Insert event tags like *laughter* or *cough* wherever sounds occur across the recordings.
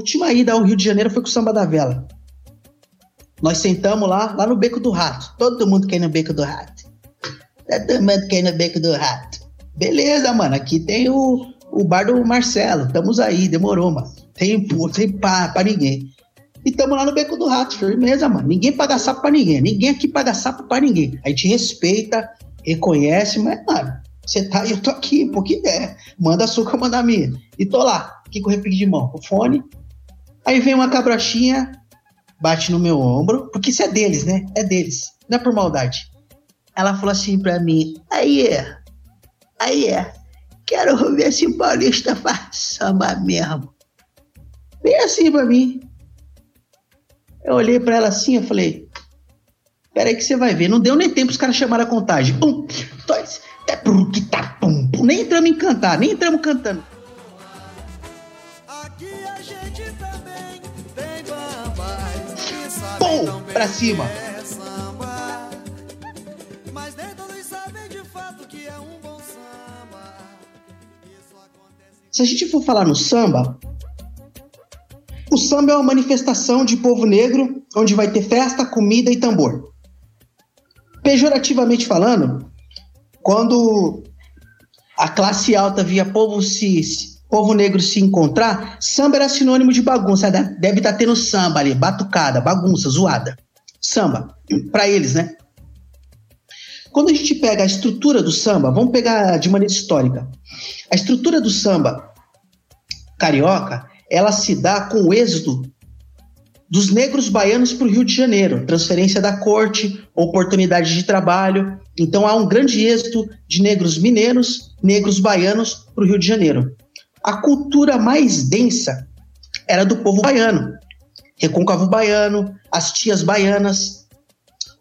Última ida ao Rio de Janeiro foi com o Samba da Vela. Nós sentamos lá, lá no Beco do Rato. Todo mundo quer ir no Beco do Rato. Todo mundo quer ir no Beco do Rato. Beleza, mano. Aqui tem o, o bar do Marcelo. Estamos aí, demorou, mano. Tem, tem pá pra ninguém. E estamos lá no Beco do Rato, firmeza, mano. Ninguém paga sapo pra ninguém. Ninguém aqui paga sapo pra ninguém. A gente respeita, reconhece, mas, mano, você tá eu tô aqui, um pouquinho ideia. Manda açúcar, manda a minha. E tô lá, aqui com o repique de mão, o fone. Aí vem uma cabrochinha, bate no meu ombro, porque isso é deles, né? É deles, não é por maldade. Ela falou assim pra mim: aí é, aí é, quero ver se Paulista faz samba mesmo. Bem assim pra mim. Eu olhei para ela assim, eu falei, peraí que você vai ver. Não deu nem tempo os caras chamaram a contagem. Um, dois, é, que tá, pum, pum. Nem entramos em cantar, nem entramos cantando. Pra cima. Se a gente for falar no samba, o samba é uma manifestação de povo negro, onde vai ter festa, comida e tambor. Pejorativamente falando, quando a classe alta via povo, se, povo negro se encontrar, samba era sinônimo de bagunça. Deve estar tá tendo samba ali, batucada, bagunça, zoada. Samba, para eles, né? Quando a gente pega a estrutura do samba, vamos pegar de maneira histórica. A estrutura do samba carioca, ela se dá com o êxodo dos negros baianos para o Rio de Janeiro, transferência da corte, oportunidade de trabalho. Então há um grande êxito de negros mineiros, negros baianos para o Rio de Janeiro. A cultura mais densa era do povo baiano, recôncavo baiano, as tias baianas.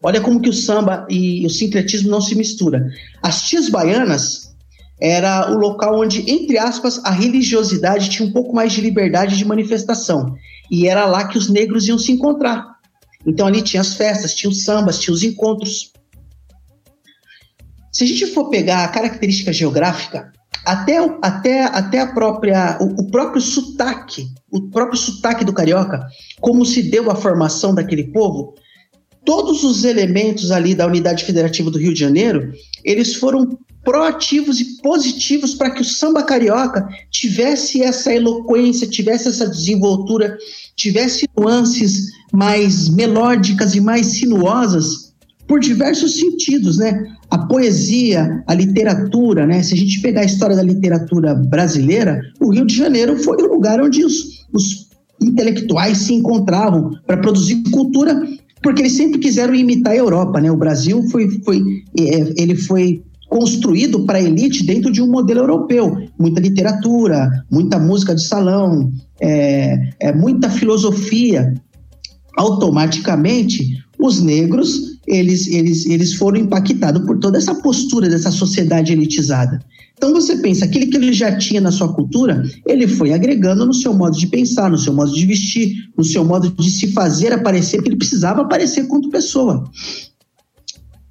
Olha como que o samba e o sincretismo não se misturam. As tias baianas era o local onde, entre aspas, a religiosidade tinha um pouco mais de liberdade de manifestação. E era lá que os negros iam se encontrar. Então ali tinha as festas, tinha os sambas, tinha os encontros. Se a gente for pegar a característica geográfica, até, até, até a própria, o, o próprio sotaque, o próprio sotaque do carioca, como se deu a formação daquele povo, todos os elementos ali da Unidade Federativa do Rio de Janeiro, eles foram proativos e positivos para que o samba carioca tivesse essa eloquência, tivesse essa desenvoltura, tivesse nuances mais melódicas e mais sinuosas por diversos sentidos, né? A poesia, a literatura, né? Se a gente pegar a história da literatura brasileira, o Rio de Janeiro foi o lugar onde os, os intelectuais se encontravam para produzir cultura porque eles sempre quiseram imitar a Europa, né? O Brasil foi, foi é, ele foi construído para a elite dentro de um modelo europeu. Muita literatura, muita música de salão, é, é, muita filosofia. Automaticamente, os negros eles, eles, eles foram impactados por toda essa postura dessa sociedade elitizada. Então você pensa, aquele que ele já tinha na sua cultura, ele foi agregando no seu modo de pensar, no seu modo de vestir, no seu modo de se fazer aparecer, porque ele precisava aparecer quanto pessoa.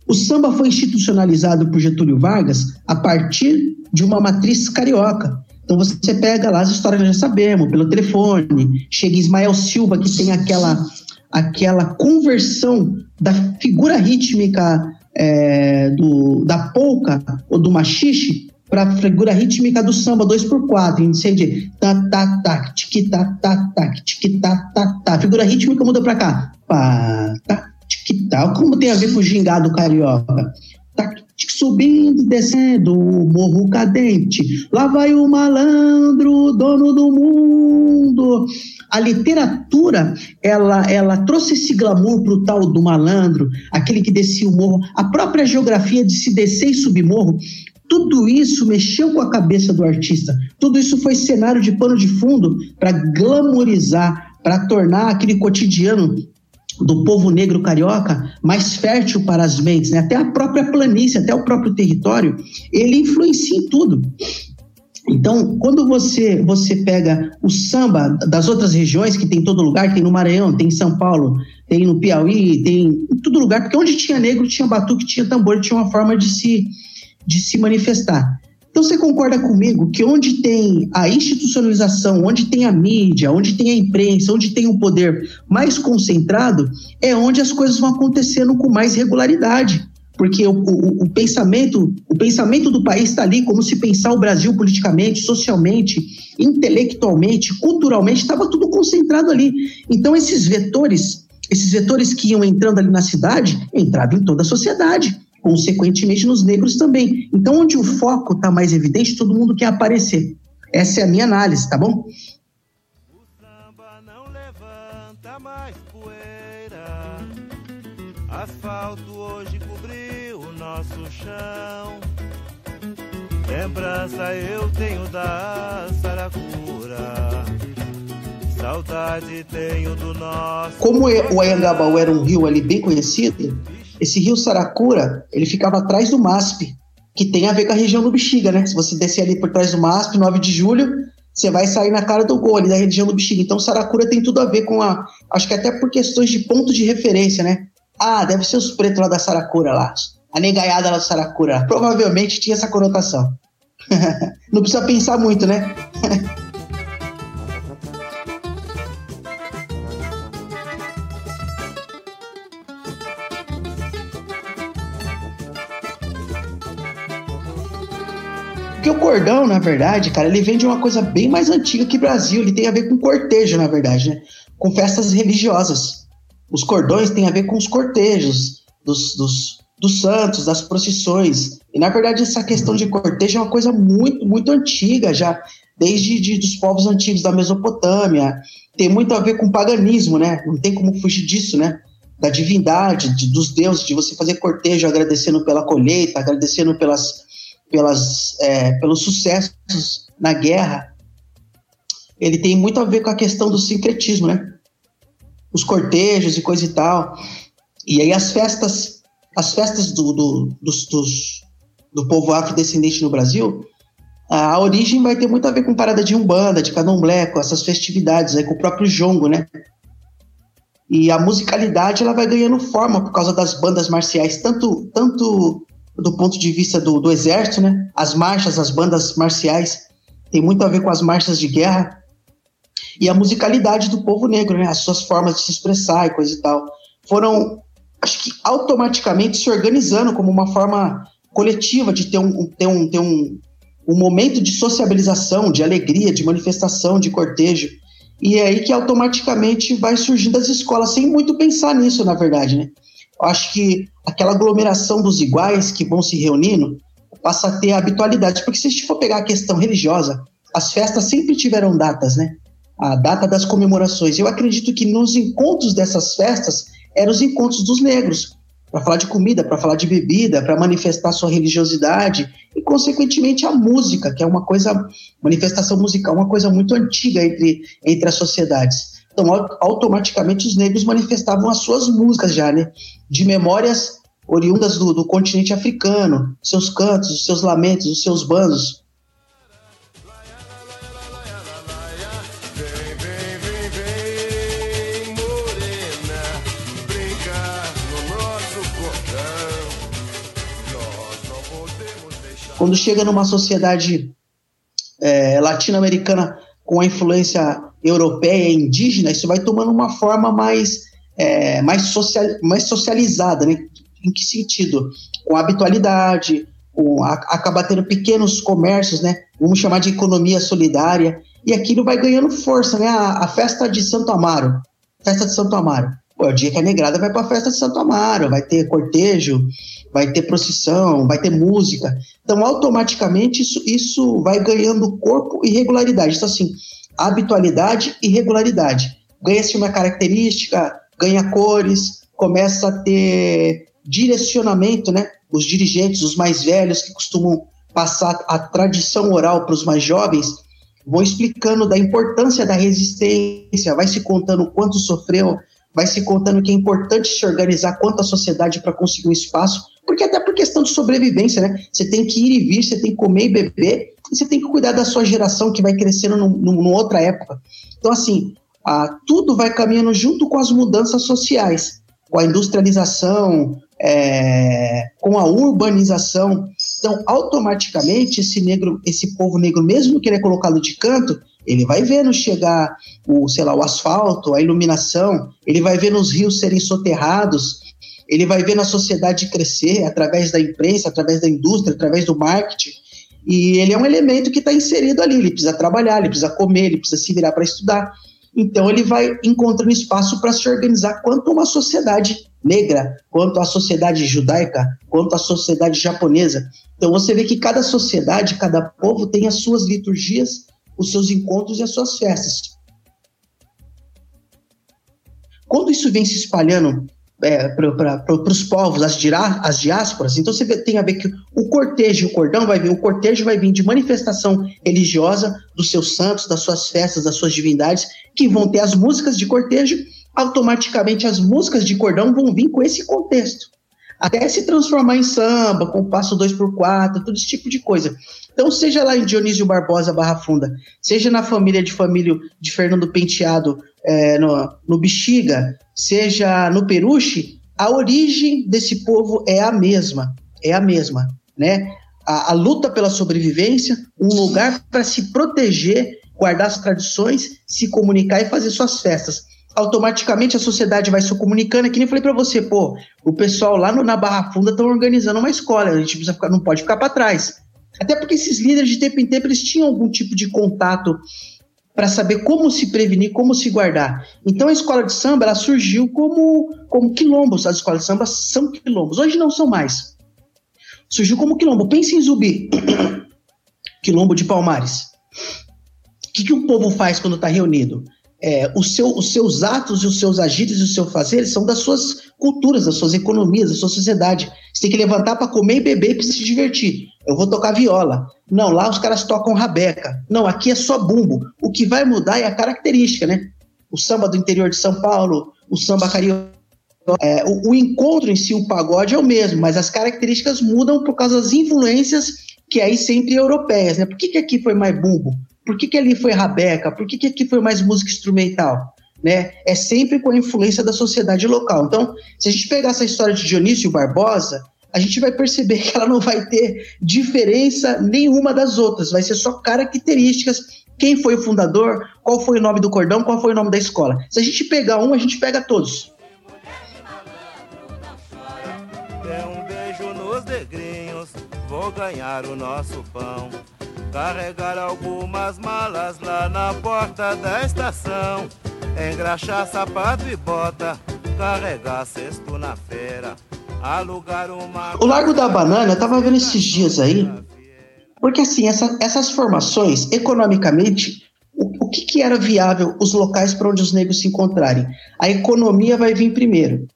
O samba foi institucionalizado por Getúlio Vargas a partir de uma matriz carioca. Então você pega lá as histórias que já sabemos, pelo telefone, chega Ismael Silva, que tem aquela, aquela conversão da figura rítmica é, do, da polca ou do machixe para a figura rítmica do samba 2x4, em de tá, tá, tá, tic, tá, tá, tá, tic, tá, tá, tá. A figura rítmica muda para cá. Pá, tá, tal? Como tem a ver com o gingado carioca? Subindo e descendo o morro cadente. Lá vai o malandro, dono do mundo. A literatura, ela, ela trouxe esse glamour pro tal do malandro, aquele que descia o morro. A própria geografia de se descer e subir morro, tudo isso mexeu com a cabeça do artista. Tudo isso foi cenário de pano de fundo para glamorizar, para tornar aquele cotidiano do povo negro carioca mais fértil para as mentes, né? até a própria planície, até o próprio território, ele influencia em tudo. Então, quando você você pega o samba das outras regiões, que tem em todo lugar, tem no Maranhão, tem em São Paulo, tem no Piauí, tem em todo lugar, porque onde tinha negro, tinha batuque, tinha tambor, tinha uma forma de se, de se manifestar. Então você concorda comigo que onde tem a institucionalização, onde tem a mídia, onde tem a imprensa, onde tem o poder mais concentrado, é onde as coisas vão acontecendo com mais regularidade. Porque o, o, o pensamento, o pensamento do país está ali, como se pensar o Brasil politicamente, socialmente, intelectualmente, culturalmente, estava tudo concentrado ali. Então esses vetores, esses vetores que iam entrando ali na cidade, entravam em toda a sociedade consequentemente nos negros também. Então, onde o foco está mais evidente, todo mundo quer aparecer. Essa é a minha análise, tá bom? O samba não levanta mais poeira. Asfalto hoje cobriu o nosso chão. Lembrança eu tenho da Saracura. Saudade tenho do nosso. Como o Anhangabaú era um rio ali bem conhecido, esse rio Saracura, ele ficava atrás do MASP, que tem a ver com a região do Bexiga, né? Se você descer ali por trás do MASP, 9 de julho, você vai sair na cara do gol ali da região do Bexiga. Então, Saracura tem tudo a ver com a. Acho que até por questões de ponto de referência, né? Ah, deve ser os pretos lá da Saracura lá. A negaiada lá do Saracura. Provavelmente tinha essa conotação. *laughs* Não precisa pensar muito, né? *laughs* Porque o cordão, na verdade, cara, ele vem de uma coisa bem mais antiga que Brasil. Ele tem a ver com cortejo, na verdade, né? Com festas religiosas. Os cordões têm a ver com os cortejos dos, dos, dos santos, das procissões. E, na verdade, essa questão de cortejo é uma coisa muito, muito antiga já, desde de, dos povos antigos da Mesopotâmia. Tem muito a ver com paganismo, né? Não tem como fugir disso, né? Da divindade, de, dos deuses, de você fazer cortejo agradecendo pela colheita, agradecendo pelas pelas, é, pelos sucessos na guerra, ele tem muito a ver com a questão do sincretismo, né? Os cortejos e coisa e tal. E aí as festas, as festas do, do, dos, dos, do povo afrodescendente no Brasil, a origem vai ter muito a ver com parada de umbanda, de candomblé, com essas festividades aí, com o próprio jongo, né? E a musicalidade ela vai ganhando forma por causa das bandas marciais, tanto, tanto do ponto de vista do, do exército, né? As marchas, as bandas marciais, tem muito a ver com as marchas de guerra e a musicalidade do povo negro, né? As suas formas de se expressar e coisa e tal. Foram, acho que automaticamente se organizando como uma forma coletiva de ter um, ter um, ter um, um momento de sociabilização, de alegria, de manifestação, de cortejo. E é aí que automaticamente vai surgindo as escolas, sem muito pensar nisso, na verdade, né? Acho que aquela aglomeração dos iguais que vão se reunindo passa a ter habitualidade. Porque se a gente for pegar a questão religiosa, as festas sempre tiveram datas, né? A data das comemorações. Eu acredito que nos encontros dessas festas eram os encontros dos negros, para falar de comida, para falar de bebida, para manifestar sua religiosidade e, consequentemente, a música, que é uma coisa, manifestação musical, uma coisa muito antiga entre, entre as sociedades. Então, automaticamente, os negros manifestavam as suas músicas já, né? De memórias oriundas do, do continente africano, seus cantos, os seus lamentos, os seus bandos. Quando chega numa sociedade é, latino-americana com a influência europeia indígena, isso vai tomando uma forma mais, é, mais, social, mais socializada, né? Em que sentido? Com habitualidade, com, a, acaba tendo pequenos comércios, né? Vamos chamar de economia solidária, e aquilo vai ganhando força, né? A, a festa de Santo Amaro, festa de Santo Amaro. Pô, o dia que a negrada vai para a festa de Santo Amaro, vai ter cortejo, vai ter procissão, vai ter música. Então, automaticamente, isso, isso vai ganhando corpo e regularidade. Então, assim, habitualidade e regularidade. Ganha-se uma característica, ganha cores, começa a ter direcionamento, né? Os dirigentes, os mais velhos, que costumam passar a tradição oral para os mais jovens, vão explicando da importância da resistência, vai se contando quanto sofreu, vai se contando que é importante se organizar quanto a sociedade para conseguir um espaço, porque até por questão de sobrevivência, né? Você tem que ir e vir, você tem que comer e beber, você tem que cuidar da sua geração que vai crescendo numa outra época. Então, assim, a, tudo vai caminhando junto com as mudanças sociais, com a industrialização, é, com a urbanização. Então, automaticamente, esse negro, esse povo negro, mesmo que ele é colocado de canto, ele vai vendo chegar o, sei lá, o asfalto, a iluminação, ele vai vendo os rios serem soterrados, ele vai vendo a sociedade crescer através da imprensa, através da indústria, através do marketing. E ele é um elemento que está inserido ali. Ele precisa trabalhar, ele precisa comer, ele precisa se virar para estudar. Então ele vai encontrando espaço para se organizar quanto uma sociedade negra, quanto a sociedade judaica, quanto a sociedade japonesa. Então você vê que cada sociedade, cada povo tem as suas liturgias, os seus encontros e as suas festas. Quando isso vem se espalhando é, para os povos, as, dirá, as diásporas, então você tem a ver que o cortejo, o cordão vai vir, o cortejo vai vir de manifestação religiosa dos seus santos, das suas festas, das suas divindades, que vão ter as músicas de cortejo, automaticamente as músicas de cordão vão vir com esse contexto. Até se transformar em samba, com passo 2 por 4 todo esse tipo de coisa. Então, seja lá em Dionísio Barbosa Barra Funda, seja na família de família de Fernando Penteado, é, no, no Bexiga, seja no Peruche, a origem desse povo é a mesma, é a mesma, né? A, a luta pela sobrevivência, um lugar para se proteger, guardar as tradições, se comunicar e fazer suas festas. Automaticamente a sociedade vai se comunicando, é que nem falei para você, pô, o pessoal lá no, na Barra Funda estão organizando uma escola, a gente precisa ficar, não pode ficar para trás. Até porque esses líderes de tempo em tempo eles tinham algum tipo de contato para saber como se prevenir, como se guardar. Então a escola de samba ela surgiu como, como quilombos. As escolas de samba são quilombos. Hoje não são mais. Surgiu como quilombo. Pense em Zumbi, *coughs* quilombo de Palmares. O que, que o povo faz quando está reunido? É, seu, os seus atos e os seus agitos e o seu fazer são das suas culturas, das suas economias, da sua sociedade. Você tem que levantar para comer e beber para se divertir. Eu vou tocar viola. Não, lá os caras tocam rabeca. Não, aqui é só bumbo. O que vai mudar é a característica, né? O samba do interior de São Paulo, o samba carioca. É, o, o, encontro em si, o pagode é o mesmo, mas as características mudam por causa das influências que aí sempre europeias, né? Por que, que aqui foi mais bumbo? Por que, que ali foi rabeca? Por que, que aqui foi mais música instrumental? Né? É sempre com a influência da sociedade local. Então, se a gente pegar essa história de Dionísio Barbosa, a gente vai perceber *laughs* que ela não vai ter diferença nenhuma das outras, vai ser só características. Quem foi o fundador, qual foi o nome do cordão, qual foi o nome da escola. Se a gente pegar um, a gente pega todos. Dê um beijo nos negrinhos, vou ganhar o nosso pão. Carregar algumas malas lá na porta da estação. Engraxar sapato e bota, carregar cesto na feira. Alugar uma. O Largo da Banana, eu tava vendo esses dias aí. Porque assim, essa, essas formações, economicamente, o, o que, que era viável os locais para onde os negros se encontrarem? A economia vai vir primeiro.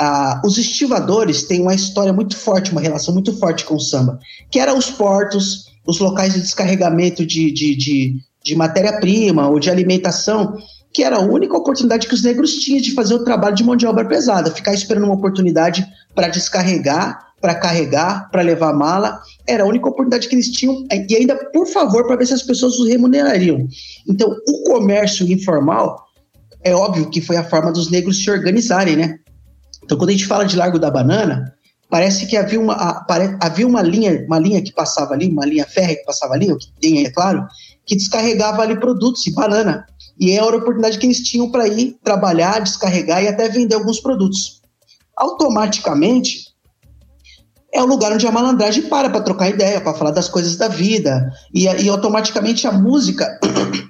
Ah, os estivadores têm uma história muito forte, uma relação muito forte com o samba, que era os portos, os locais de descarregamento de, de, de, de matéria-prima ou de alimentação, que era a única oportunidade que os negros tinham de fazer o trabalho de mão de obra pesada, ficar esperando uma oportunidade para descarregar, para carregar, para levar mala, era a única oportunidade que eles tinham, e ainda, por favor, para ver se as pessoas os remunerariam. Então, o comércio informal, é óbvio que foi a forma dos negros se organizarem, né? Então, quando a gente fala de Largo da Banana, parece que havia uma, havia uma linha, uma linha que passava ali, uma linha férrea que passava ali, o que tem, é claro, que descarregava ali produtos e banana. E era a oportunidade que eles tinham para ir trabalhar, descarregar e até vender alguns produtos. Automaticamente, é o lugar onde a malandragem para para trocar ideia, para falar das coisas da vida. E, e automaticamente a música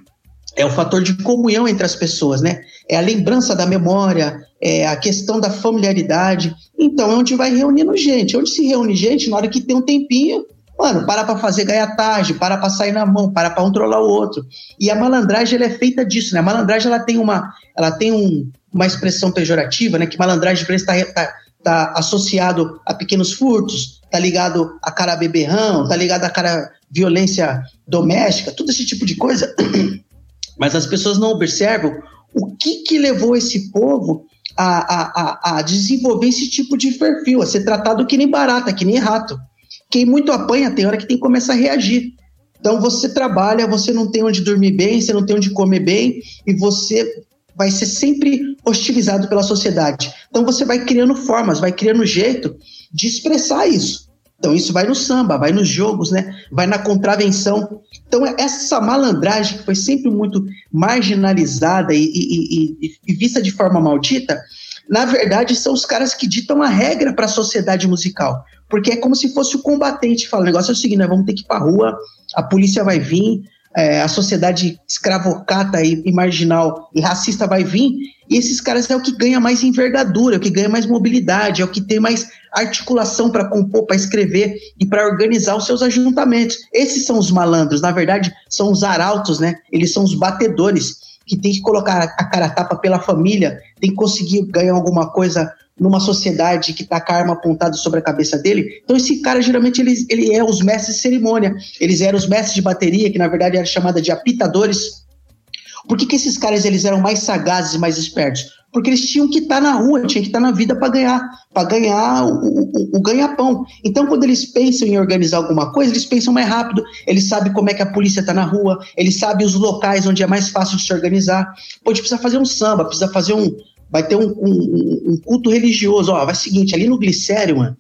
*coughs* é o fator de comunhão entre as pessoas, né? É a lembrança da memória, é a questão da familiaridade. Então é onde vai reunindo gente. Onde se reúne gente, na hora que tem um tempinho, mano, para para fazer ganhar tarde, para para sair na mão, para para um trollar o outro. E a malandragem ela é feita disso, né? A malandragem ela tem uma, ela tem um, uma expressão pejorativa, né? Que malandragem para está tá, tá associado a pequenos furtos, tá ligado a cara beberrão, tá ligado a cara violência doméstica, todo esse tipo de coisa. *clears throat* Mas as pessoas não observam o que, que levou esse povo a, a, a, desenvolver esse tipo de perfil, a ser tratado que nem barata, que nem rato. Quem muito apanha tem hora que tem que começar a reagir. Então você trabalha, você não tem onde dormir bem, você não tem onde comer bem, e você vai ser sempre hostilizado pela sociedade. Então você vai criando formas, vai criando jeito de expressar isso. Então isso vai no samba, vai nos jogos, né? Vai na contravenção. Então essa malandragem que foi sempre muito marginalizada e, e, e, e vista de forma maldita, na verdade são os caras que ditam a regra para a sociedade musical. Porque é como se fosse o combatente. Fala, o negócio é o seguinte, nós vamos ter que ir para rua, a polícia vai vir, é, a sociedade escravocata e, e, marginal e racista vai vir, e esses caras é o que ganha mais envergadura, é o que ganha mais mobilidade, é o que tem mais articulação para compor, para escrever e para organizar os seus ajuntamentos. Esses são os malandros, na verdade, são os arautos, né? Eles são os batedores que tem que colocar a cara a tapa pela família, tem que conseguir ganhar alguma coisa numa sociedade que com a arma apontada sobre a cabeça dele. Então esse cara geralmente ele, ele é os mestres de cerimônia, eles eram os mestres de bateria, que na verdade era chamada de apitadores. Por que, que esses caras eles eram mais sagazes e mais espertos? Porque eles tinham que estar tá na rua, tinham que estar tá na vida para ganhar, para ganhar o, o, o ganha-pão. Então, quando eles pensam em organizar alguma coisa, eles pensam mais rápido, eles sabem como é que a polícia está na rua, eles sabem os locais onde é mais fácil de se organizar. Pô, a gente precisa fazer um samba, precisa fazer um, vai ter um, um, um culto religioso. Ó, vai seguinte, ali no Glicério, mano,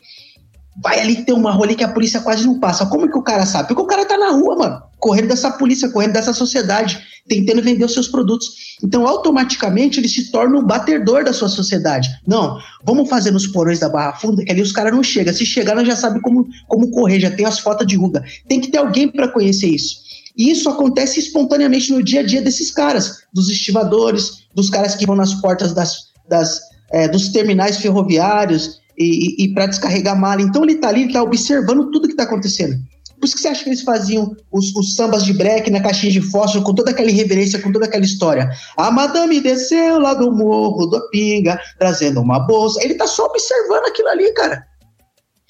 vai ali ter uma rolê que a polícia quase não passa. Como que o cara sabe? Porque o cara tá na rua, mano, correndo dessa polícia, correndo dessa sociedade, tentando vender os seus produtos. Então, automaticamente, ele se torna o batedor da sua sociedade. Não, vamos fazer nos porões da Barra Funda, que ali os caras não chegam. Se chegar, nós já sabe como, como correr, já tem as fotos de ruga. Tem que ter alguém para conhecer isso. E isso acontece espontaneamente no dia a dia desses caras, dos estivadores, dos caras que vão nas portas das, das, é, dos terminais ferroviários e, e, e para descarregar mala. Então ele está ali, ele está observando tudo que está acontecendo. Por isso que você acha que eles faziam os, os, sambas de break na caixinha de fósforo com toda aquela irreverência, com toda aquela história. A madame desceu lá do morro do Pinga, trazendo uma bolsa. Ele tá só observando aquilo ali, cara.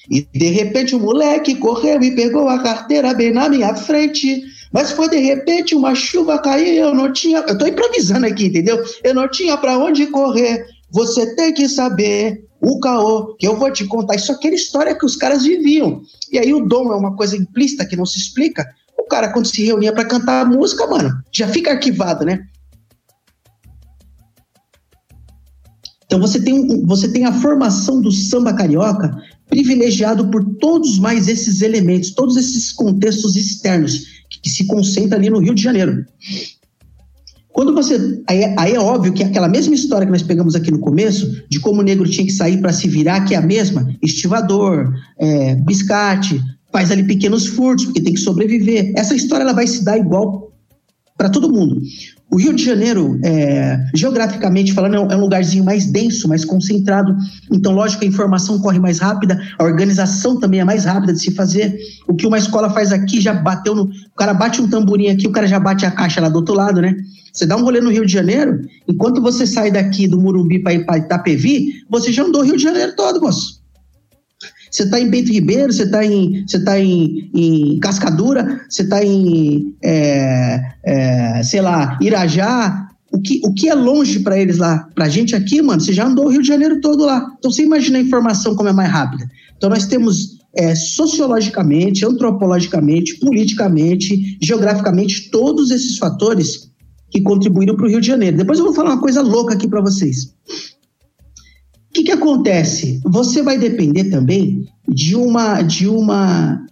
E de repente o moleque correu e pegou a carteira bem na minha frente. Mas foi de repente uma chuva cair, eu não tinha. Eu tô improvisando aqui, entendeu? Eu não tinha para onde correr. Você tem que saber o caô, que eu vou te contar. Isso é aquela história que os caras viviam. E aí o dom é uma coisa implícita que não se explica. O cara, quando se reunia para cantar a música, mano, já fica arquivado, né? Então você tem, você tem a formação do samba carioca privilegiado por todos mais esses elementos, todos esses contextos externos que se concentra ali no Rio de Janeiro. Quando você. Aí, aí, é óbvio que aquela mesma história que nós pegamos aqui no começo, de como o negro tinha que sair para se virar, que é a mesma, estivador, é, biscate, faz ali pequenos furtos, porque tem que sobreviver. Essa história ela vai se dar igual para todo mundo. O Rio de Janeiro, é, geograficamente falando, é um lugarzinho mais denso, mais concentrado. Então, lógico, a informação corre mais rápida, a organização também é mais rápida de se fazer. O que uma escola faz aqui já bateu no. O cara bate um tamborim aqui, o cara já bate a caixa lá do outro lado, né? Você dá um rolê no Rio de Janeiro, enquanto você sai daqui do Murumbi para ir para Itapevi, você já andou o Rio de Janeiro todo, moço. Você está em Bento Ribeiro, você está em, você tá em, em Cascadura, você está em, é, é, sei lá, Irajá. O que, o que é longe para eles lá? Para a gente aqui, mano, você já andou o Rio de Janeiro todo lá. Então você imagina a informação como é mais rápida. Então nós temos é, sociologicamente, antropologicamente, politicamente, geograficamente, todos esses fatores que contribuíram para o Rio de Janeiro. Depois eu vou falar uma coisa louca aqui para vocês que, que acontece? Você vai depender também de uma, de uma,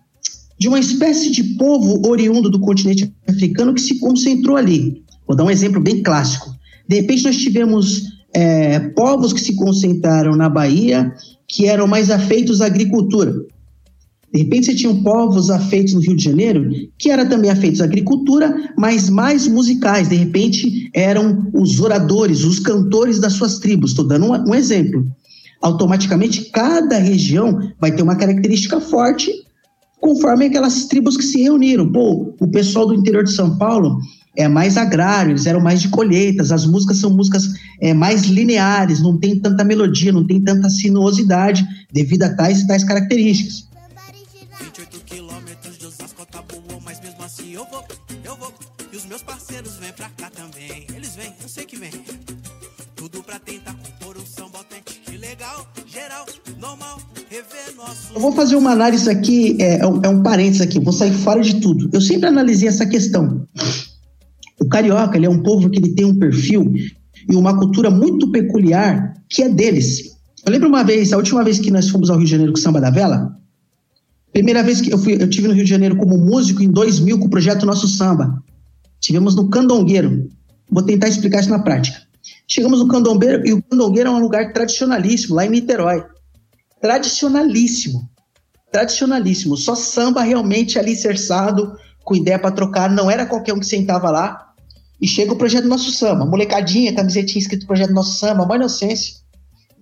de uma espécie de povo oriundo do continente africano que se concentrou ali. Vou dar um exemplo bem clássico. De repente, nós tivemos é, povos que se concentraram na Bahia que eram mais afeitos à agricultura. De repente, você tinha povos afeitos no Rio de Janeiro que eram também afeitos à agricultura, mas mais musicais. De repente, eram os oradores, os cantores das suas tribos. Estou dando um, um exemplo. Automaticamente, cada região vai ter uma característica forte conforme aquelas tribos que se reuniram. Pô, o pessoal do interior de São Paulo é mais agrário, eles eram mais de colheitas, as músicas são músicas é, mais lineares, não tem tanta melodia, não tem tanta sinuosidade devido a tais e tais características. Meus parceiros vêm pra cá também. Eles vêm, eu sei que vêm. Tudo pra tentar compor um samba autêntico, legal, geral, normal. Eu vou fazer uma análise aqui, é, é, um, é um parênteses aqui, vou sair fora de tudo. Eu sempre analisei essa questão. O carioca, ele é um povo que ele tem um perfil e uma cultura muito peculiar que é deles. Eu lembro uma vez, a última vez que nós fomos ao Rio de Janeiro com o Samba da Vela, primeira vez que eu fui, eu tive no Rio de Janeiro como músico em 2000 com o projeto Nosso Samba. Tivemos no Candongueiro. Vou tentar explicar isso na prática. Chegamos no Candongueiro e o Candongueiro é um lugar tradicionalíssimo lá em Niterói. Tradicionalíssimo. Tradicionalíssimo. Só samba realmente alicerçado, com ideia para trocar. Não era qualquer um que sentava lá. E chega o projeto Nosso Samba. Molecadinha, camisetinha escrito projeto Nosso Samba, uma inocência.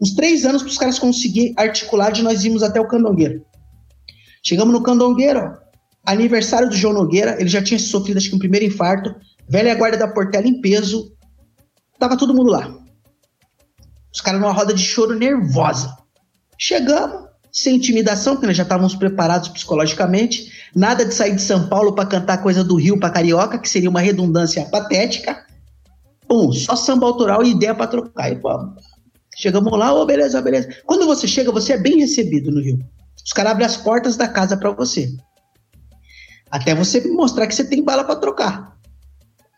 Uns três anos para os caras conseguirem articular de nós íamos até o Candongueiro. Chegamos no Candongueiro, aniversário do João Nogueira, ele já tinha sofrido acho que um primeiro infarto, velha guarda da Portela em peso, tava todo mundo lá. Os caras numa roda de choro nervosa. Chegamos, sem intimidação, porque nós já estávamos preparados psicologicamente, nada de sair de São Paulo para cantar coisa do Rio para Carioca, que seria uma redundância patética. Um, só samba autoral e ideia para trocar. E, pô, chegamos lá, ô, oh, beleza, beleza. Quando você chega, você é bem recebido no Rio. Os caras abrem as portas da casa para você. Até você mostrar que você tem bala para trocar.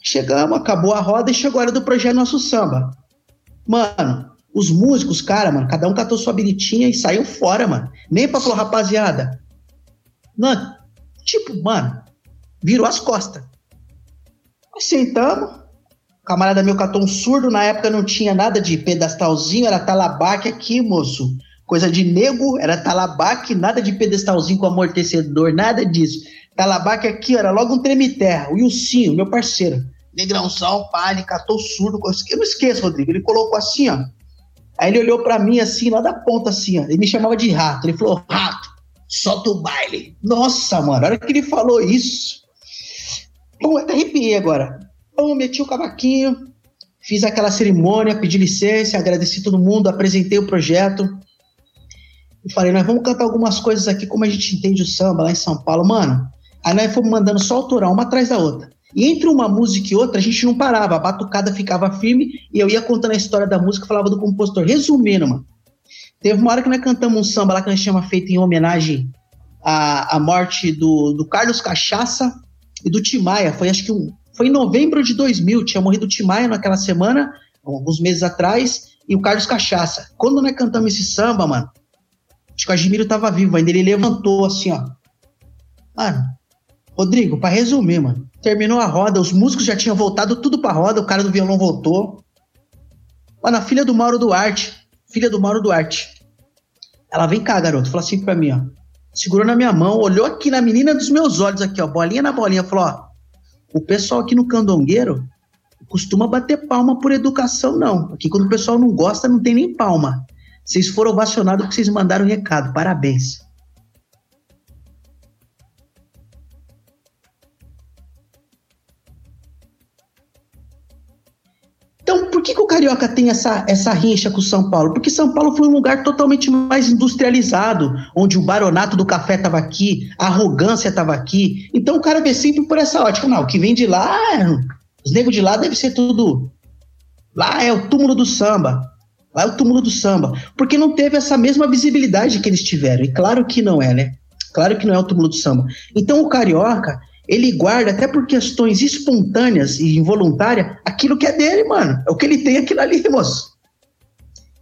Chegamos, acabou a roda e chegou a hora do projeto Nosso Samba. Mano, os músicos, cara, mano, cada um catou sua biritinha e saiu fora, mano. Nem pra falar, rapaziada. Não, tipo, mano, virou as costas. Nós sentamos, o camarada meu catou um surdo, na época não tinha nada de pedestalzinho, era talabaque aqui, moço. Coisa de nego, era talabaque, nada de pedestalzinho com amortecedor, nada disso. Talabaque aqui era logo um treme-terra. O Ilcinho, meu parceiro. Negrãozão, pá, ele catou surdo. Eu não esqueço, Rodrigo. Ele colocou assim, ó. Aí ele olhou para mim assim, lá da ponta assim, ó. Ele me chamava de rato. Ele falou, rato, solta o baile. Nossa, mano, a hora que ele falou isso. Pô, até arrepiei agora. Pô, meti o cavaquinho, fiz aquela cerimônia, pedi licença, agradeci todo mundo, apresentei o projeto. E falei, nós vamos cantar algumas coisas aqui, como a gente entende o samba lá em São Paulo. Mano, aí nós fomos mandando só autoral, uma atrás da outra. E entre uma música e outra, a gente não parava, a batucada ficava firme e eu ia contando a história da música, falava do compositor. Resumindo, mano, teve uma hora que nós cantamos um samba lá que a gente chama feito em homenagem à, à morte do, do Carlos Cachaça e do Timaya. Foi acho que um, foi em novembro de 2000, tinha morrido o Timaya naquela semana, alguns meses atrás, e o Carlos Cachaça. Quando nós cantamos esse samba, mano, acho que o Admiro tava vivo ainda, ele levantou assim, ó. Mano, Rodrigo, para resumir, mano, terminou a roda, os músicos já tinham voltado tudo pra roda, o cara do violão voltou. Mano, a filha do Mauro Duarte, filha do Mauro Duarte, ela vem cá, garoto, falou assim pra mim, ó. Segurou na minha mão, olhou aqui na menina dos meus olhos, aqui, ó, bolinha na bolinha, falou, ó. O pessoal aqui no Candongueiro costuma bater palma por educação, não. Aqui quando o pessoal não gosta, não tem nem palma. Vocês foram ovacionados porque vocês mandaram um recado. Parabéns. Então, por que, que o Carioca tem essa, essa rixa com o São Paulo? Porque São Paulo foi um lugar totalmente mais industrializado, onde o baronato do café estava aqui, a arrogância estava aqui. Então o cara vê sempre por essa ótica. Não, o que vem de lá, os negros de lá deve ser tudo. Lá é o túmulo do samba. Lá o túmulo do samba. Porque não teve essa mesma visibilidade que eles tiveram. E claro que não é, né? Claro que não é o túmulo do samba. Então o carioca, ele guarda, até por questões espontâneas e involuntárias, aquilo que é dele, mano. É o que ele tem aquilo ali, *laughs* moço.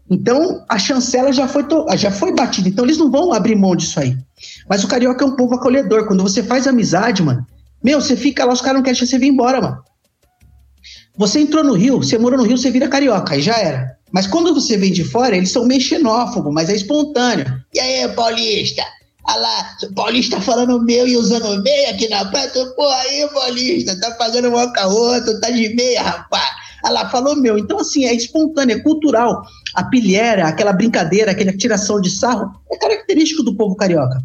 Então, a chancela já foi, já foi batida. Então, eles não vão abrir mão disso aí. Mas o carioca é um povo acolhedor. Quando você faz amizade, mano, meu, você fica lá, os caras não querem deixar você vir embora, mano. Você entrou no Rio, você morou no Rio, você vira carioca, aí já era. Mas quando você vem de fora, eles são meio xenófobos, mas é espontâneo. E aí, paulista? Olha lá, paulista falando meu e usando meia aqui na praia. Pô, aí, paulista, tá fazendo uma com a outra, tá de meia, rapaz. Olha lá, falou meu. Então, assim, é espontâneo, é cultural. A pilhera, aquela brincadeira, aquela tiração de sarro, é característico do povo carioca.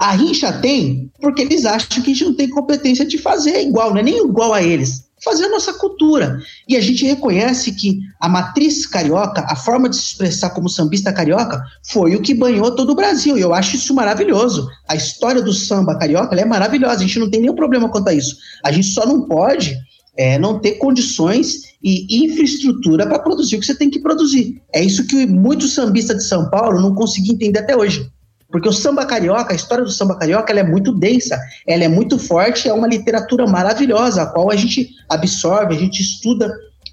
A rincha tem porque eles acham que a gente não tem competência de fazer igual, não é nem igual a eles fazer a nossa cultura. E a gente reconhece que a matriz carioca, a forma de se expressar como sambista carioca, foi o que banhou todo o Brasil. E eu acho isso maravilhoso. A história do samba carioca é maravilhosa. A gente não tem nenhum problema quanto a isso. A gente só não pode é, não ter condições e infraestrutura para produzir o que você tem que produzir. É isso que muitos sambistas de São Paulo não conseguem entender até hoje. Porque o samba carioca, a história do samba carioca, ela é muito densa, ela é muito forte, é uma literatura maravilhosa, a qual a gente absorve, a gente estuda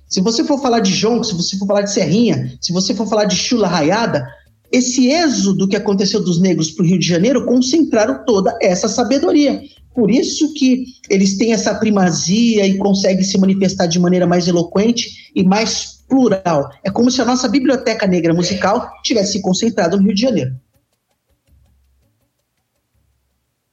Se você for falar de jonco, se você for falar de serrinha, se você for falar de chula raiada, esse êxodo que aconteceu dos negros para o Rio de Janeiro concentraram toda essa sabedoria. Por isso que eles têm essa primazia e conseguem se manifestar de maneira mais eloquente e mais plural. É como se a nossa biblioteca negra musical tivesse concentrado no Rio de Janeiro.